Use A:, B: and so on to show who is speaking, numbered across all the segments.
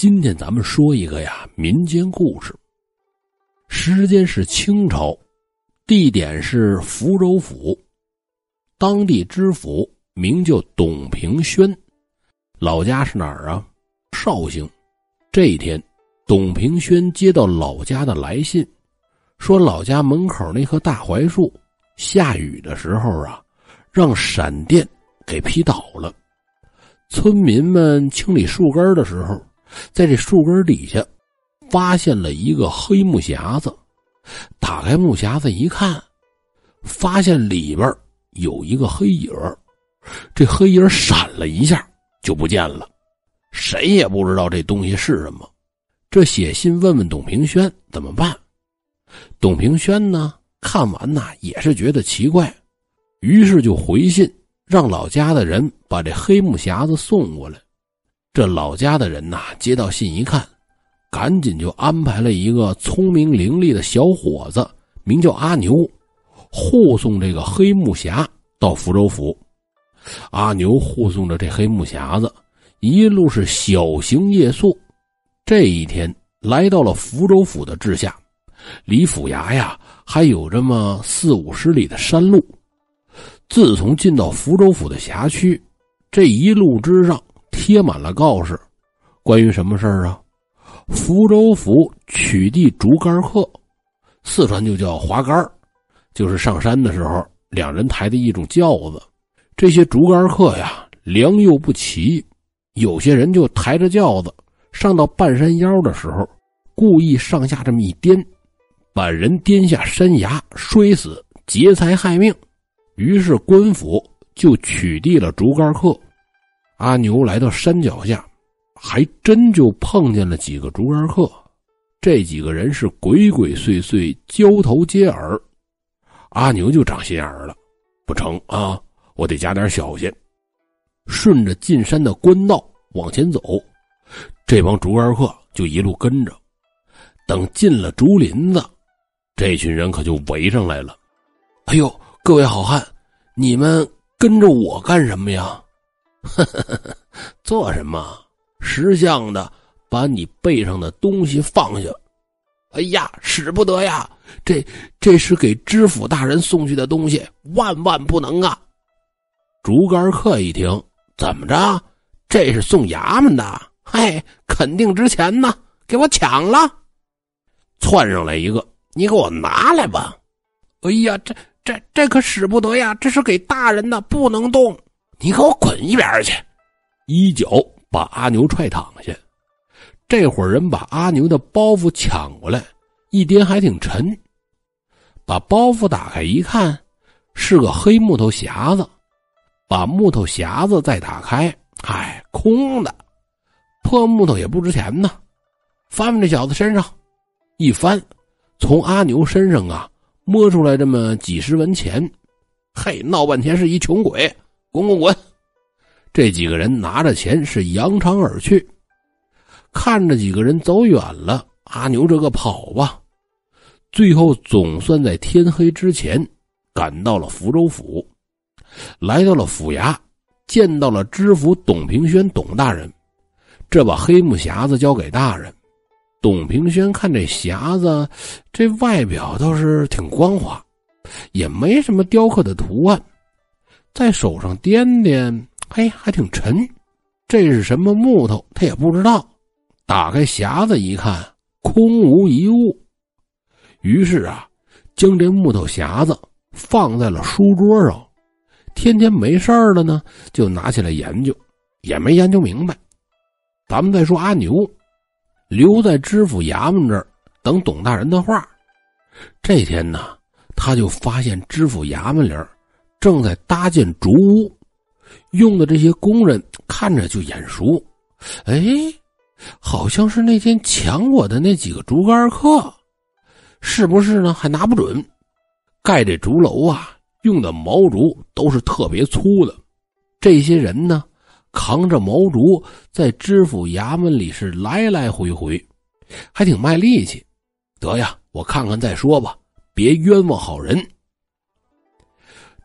A: 今天咱们说一个呀民间故事。时间是清朝，地点是福州府，当地知府名叫董平轩，老家是哪儿啊？绍兴。这一天，董平轩接到老家的来信，说老家门口那棵大槐树下雨的时候啊，让闪电给劈倒了。村民们清理树根的时候。在这树根底下，发现了一个黑木匣子。打开木匣子一看，发现里边有一个黑影这黑影闪了一下就不见了，谁也不知道这东西是什么。这写信问问董平轩怎么办？董平轩呢，看完呢也是觉得奇怪，于是就回信让老家的人把这黑木匣子送过来。这老家的人呐，接到信一看，赶紧就安排了一个聪明伶俐的小伙子，名叫阿牛，护送这个黑木匣到福州府。阿牛护送着这黑木匣子，一路是小行夜宿。这一天来到了福州府的治下，离府衙呀还有这么四五十里的山路。自从进到福州府的辖区，这一路之上。贴满了告示，关于什么事儿啊？福州府取缔竹竿客，四川就叫滑竿就是上山的时候两人抬的一种轿子。这些竹竿客呀，良莠不齐，有些人就抬着轿子上到半山腰的时候，故意上下这么一颠，把人颠下山崖摔死，劫财害命。于是官府就取缔了竹竿客。阿牛来到山脚下，还真就碰见了几个竹竿客。这几个人是鬼鬼祟祟，交头接耳。阿牛就长心眼了，不成啊，我得加点小心。顺着进山的官道往前走，这帮竹竿客就一路跟着。等进了竹林子，这群人可就围上来了。哎呦，各位好汉，你们跟着我干什么呀？呵呵呵，做什么？识相的，把你背上的东西放下。哎呀，使不得呀！这这是给知府大人送去的东西，万万不能啊！竹竿客一听，怎么着？这是送衙门的？嘿，肯定值钱呢！给我抢了！窜上来一个，你给我拿来吧！哎呀，这这这可使不得呀！这是给大人的，不能动。你给我滚一边去！一脚把阿牛踹躺下。这伙人把阿牛的包袱抢过来，一颠还挺沉。把包袱打开一看，是个黑木头匣子。把木头匣子再打开，嗨，空的。破木头也不值钱呢。翻翻这小子身上，一翻，从阿牛身上啊摸出来这么几十文钱。嘿，闹半天是一穷鬼。滚滚滚！这几个人拿着钱是扬长而去。看着几个人走远了，阿牛这个跑吧，最后总算在天黑之前赶到了福州府，来到了府衙，见到了知府董平轩董大人，这把黑木匣子交给大人。董平轩看这匣子，这外表倒是挺光滑，也没什么雕刻的图案。在手上掂掂，嘿，还挺沉。这是什么木头？他也不知道。打开匣子一看，空无一物。于是啊，将这木头匣子放在了书桌上。天天没事了呢，就拿起来研究，也没研究明白。咱们再说阿牛，留在知府衙门这儿等董大人的话。这天呢，他就发现知府衙门里正在搭建竹屋，用的这些工人看着就眼熟，哎，好像是那天抢我的那几个竹竿客，是不是呢？还拿不准。盖这竹楼啊，用的毛竹都是特别粗的。这些人呢，扛着毛竹在知府衙门里是来来回回，还挺卖力气。得呀，我看看再说吧，别冤枉好人。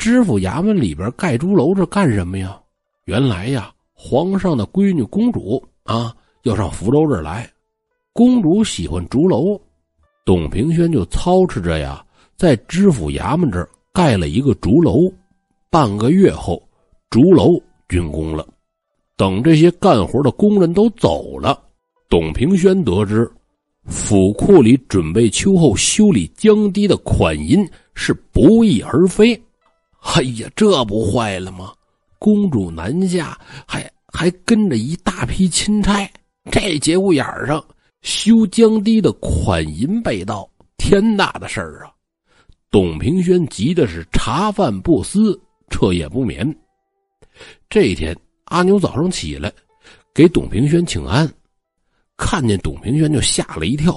A: 知府衙门里边盖竹楼，这干什么呀？原来呀，皇上的闺女公主啊，要上福州这儿来。公主喜欢竹楼，董平轩就操持着呀，在知府衙门这儿盖了一个竹楼。半个月后，竹楼竣工了。等这些干活的工人都走了，董平轩得知府库里准备秋后修理江堤的款银是不翼而飞。哎呀，这不坏了吗？公主南下，还还跟着一大批钦差，这节骨眼上修江堤的款银被盗，天大的事儿啊！董平轩急的是茶饭不思，彻夜不眠。这一天。阿牛早上起来，给董平轩请安，看见董平轩就吓了一跳。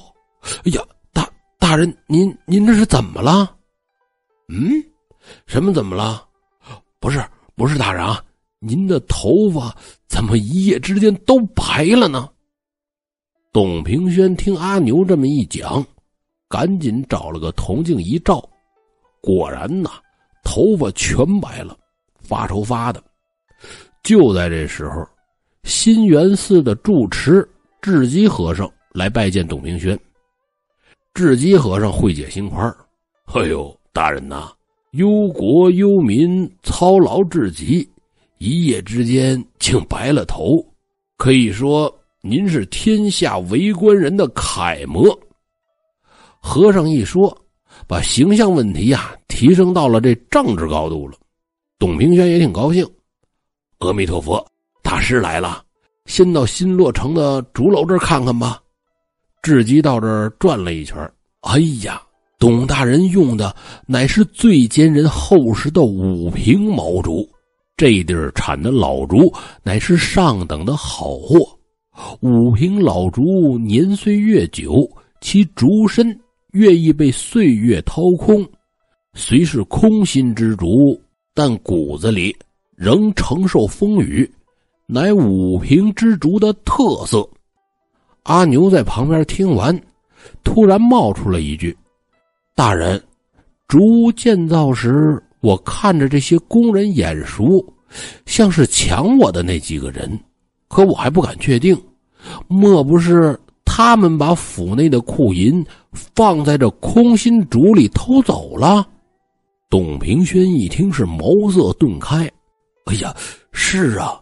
A: 哎呀，大大人，您您这是怎么了？嗯，什么怎么了？不是不是，大人啊，您的头发怎么一夜之间都白了呢？董平轩听阿牛这么一讲，赶紧找了个铜镜一照，果然呐，头发全白了，发愁发的。就在这时候，新源寺的住持智基和尚来拜见董平轩。智基和尚会解心宽哎呦，大人呐，忧国忧民，操劳至极，一夜之间竟白了头，可以说您是天下为官人的楷模。”和尚一说，把形象问题呀提升到了这政治高度了。董平轩也挺高兴。阿弥陀佛，大师来了，先到新落成的竹楼这儿看看吧。智吉到这儿转了一圈，哎呀，董大人用的乃是最坚韧厚实的五平毛竹，这地儿产的老竹乃是上等的好货。五平老竹年岁越久，其竹身越易被岁月掏空，虽是空心之竹，但骨子里。仍承受风雨，乃五平之竹的特色。阿牛在旁边听完，突然冒出了一句：“大人，竹屋建造时，我看着这些工人眼熟，像是抢我的那几个人，可我还不敢确定，莫不是他们把府内的库银放在这空心竹里偷走了？”董平轩一听，是茅塞顿开。哎呀，是啊，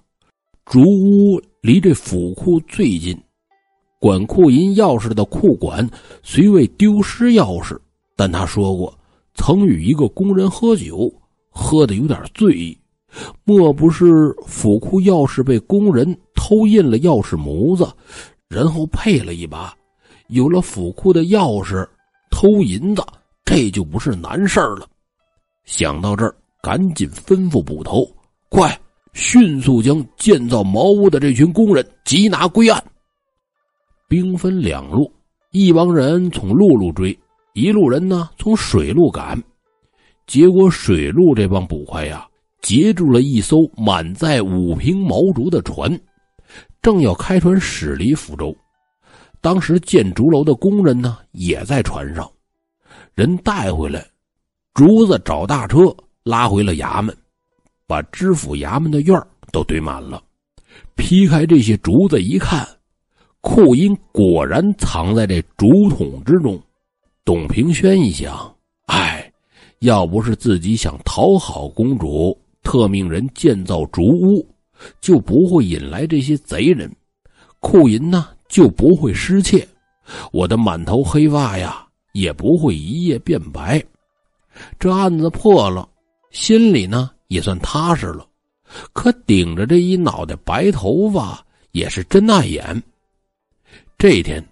A: 竹屋离这府库最近，管库银钥匙的库管虽未丢失钥匙，但他说过曾与一个工人喝酒，喝的有点醉意，莫不是府库钥匙被工人偷印了钥匙模子，然后配了一把，有了府库的钥匙，偷银子这就不是难事了。想到这儿，赶紧吩咐捕头。快，迅速将建造茅屋的这群工人缉拿归案。兵分两路，一帮人从陆路追，一路人呢从水路赶。结果水路这帮捕快呀，截住了一艘满载五瓶毛竹的船，正要开船驶离福州。当时建竹楼的工人呢也在船上，人带回来，竹子找大车拉回了衙门。把知府衙门的院都堆满了，劈开这些竹子一看，库银果然藏在这竹筒之中。董平轩一想，哎，要不是自己想讨好公主，特命人建造竹屋，就不会引来这些贼人，库银呢就不会失窃，我的满头黑发呀也不会一夜变白。这案子破了，心里呢。也算踏实了，可顶着这一脑袋白头发也是真碍眼。这一天，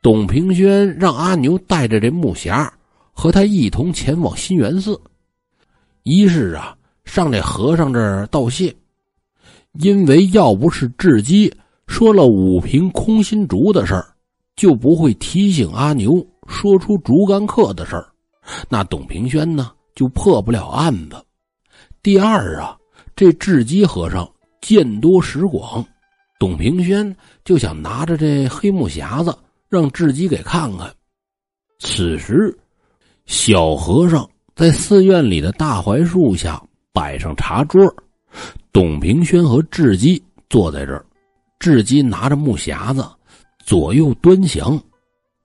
A: 董平轩让阿牛带着这木匣和他一同前往新源寺，一是啊上这和尚这儿道谢，因为要不是智基说了五瓶空心竹的事儿，就不会提醒阿牛说出竹竿客的事儿，那董平轩呢就破不了案子。第二啊，这智基和尚见多识广，董平轩就想拿着这黑木匣子让智基给看看。此时，小和尚在寺院里的大槐树下摆上茶桌，董平轩和智基坐在这儿，智基拿着木匣子左右端详，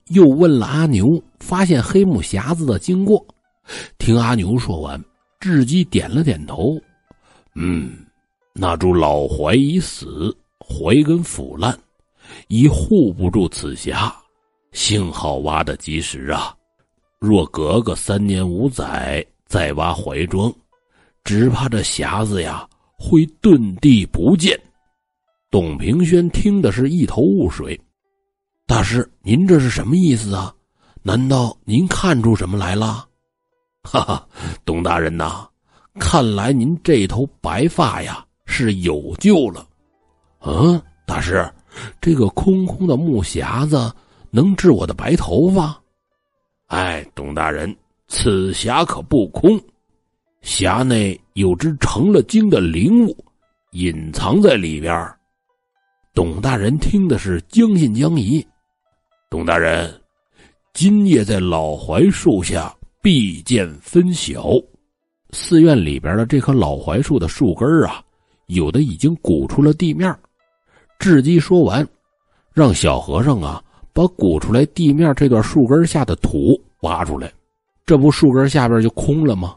A: 又问了阿牛发现黑木匣子的经过。听阿牛说完，智基点了点头：“嗯，那株老槐已死，槐根腐烂，已护不住此匣。幸好挖得及时啊！若隔个三年五载再挖怀庄，只怕这匣子呀会遁地不见。”董平轩听的是一头雾水。大师，您这是什么意思啊？难道您看出什么来了？
B: 哈哈，董大人呐，看来您这头白发呀是有救了。
A: 嗯，大师，这个空空的木匣子能治我的白头发？
B: 哎，董大人，此匣可不空，匣内有只成了精的灵物，隐藏在里边。
A: 董大人听的是将信将疑。
B: 董大人，今夜在老槐树下。必见分晓。
A: 寺院里边的这棵老槐树的树根啊，有的已经鼓出了地面。智基说完，让小和尚啊把鼓出来地面这段树根下的土挖出来，这不树根下边就空了吗？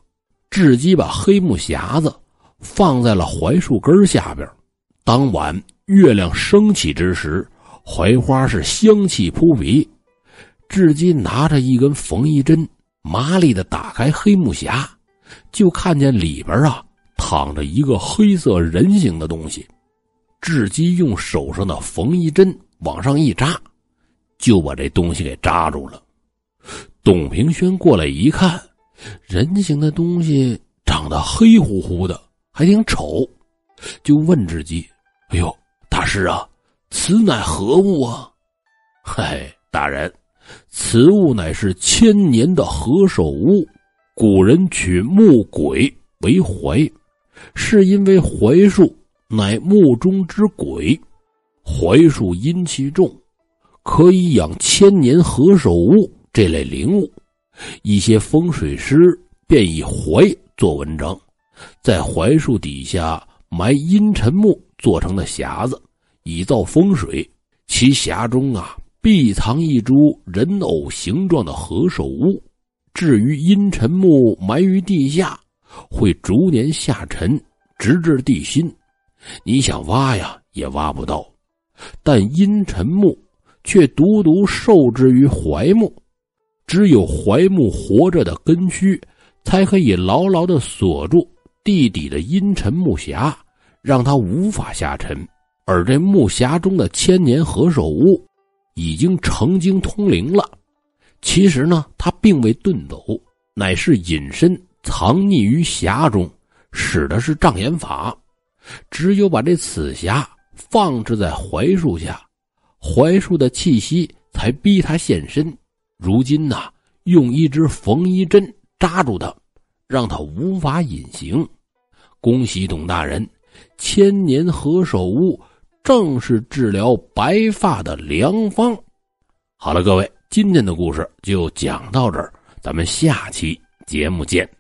A: 智基把黑木匣子放在了槐树根下边。当晚月亮升起之时，槐花是香气扑鼻。智基拿着一根缝衣针。麻利的打开黑木匣，就看见里边啊躺着一个黑色人形的东西。智基用手上的缝衣针往上一扎，就把这东西给扎住了。董平轩过来一看，人形的东西长得黑乎乎的，还挺丑，就问智基：“哎呦，大师啊，此乃何物啊？”“
B: 嗨，大人。”此物乃是千年的何首乌，古人取木鬼为槐，是因为槐树乃木中之鬼，槐树阴气重，可以养千年何首乌这类灵物。一些风水师便以槐做文章，在槐树底下埋阴沉木做成的匣子，以造风水。其匣中啊。必藏一株人偶形状的何首乌，至于阴沉木埋于地下，会逐年下沉，直至地心。你想挖呀，也挖不到。但阴沉木却独独受制于槐木，只有槐木活着的根须，才可以牢牢的锁住地底的阴沉木匣，让它无法下沉。而这木匣中的千年何首乌。已经成精通灵了，其实呢，它并未遁走，乃是隐身藏匿于匣中，使的是障眼法。只有把这此匣放置在槐树下，槐树的气息才逼他现身。如今呢，用一支缝衣针扎住他，让他无法隐形。恭喜董大人，千年何首乌。正是治疗白发的良方。好了，各位，今天的故事就讲到这儿，咱们下期节目见。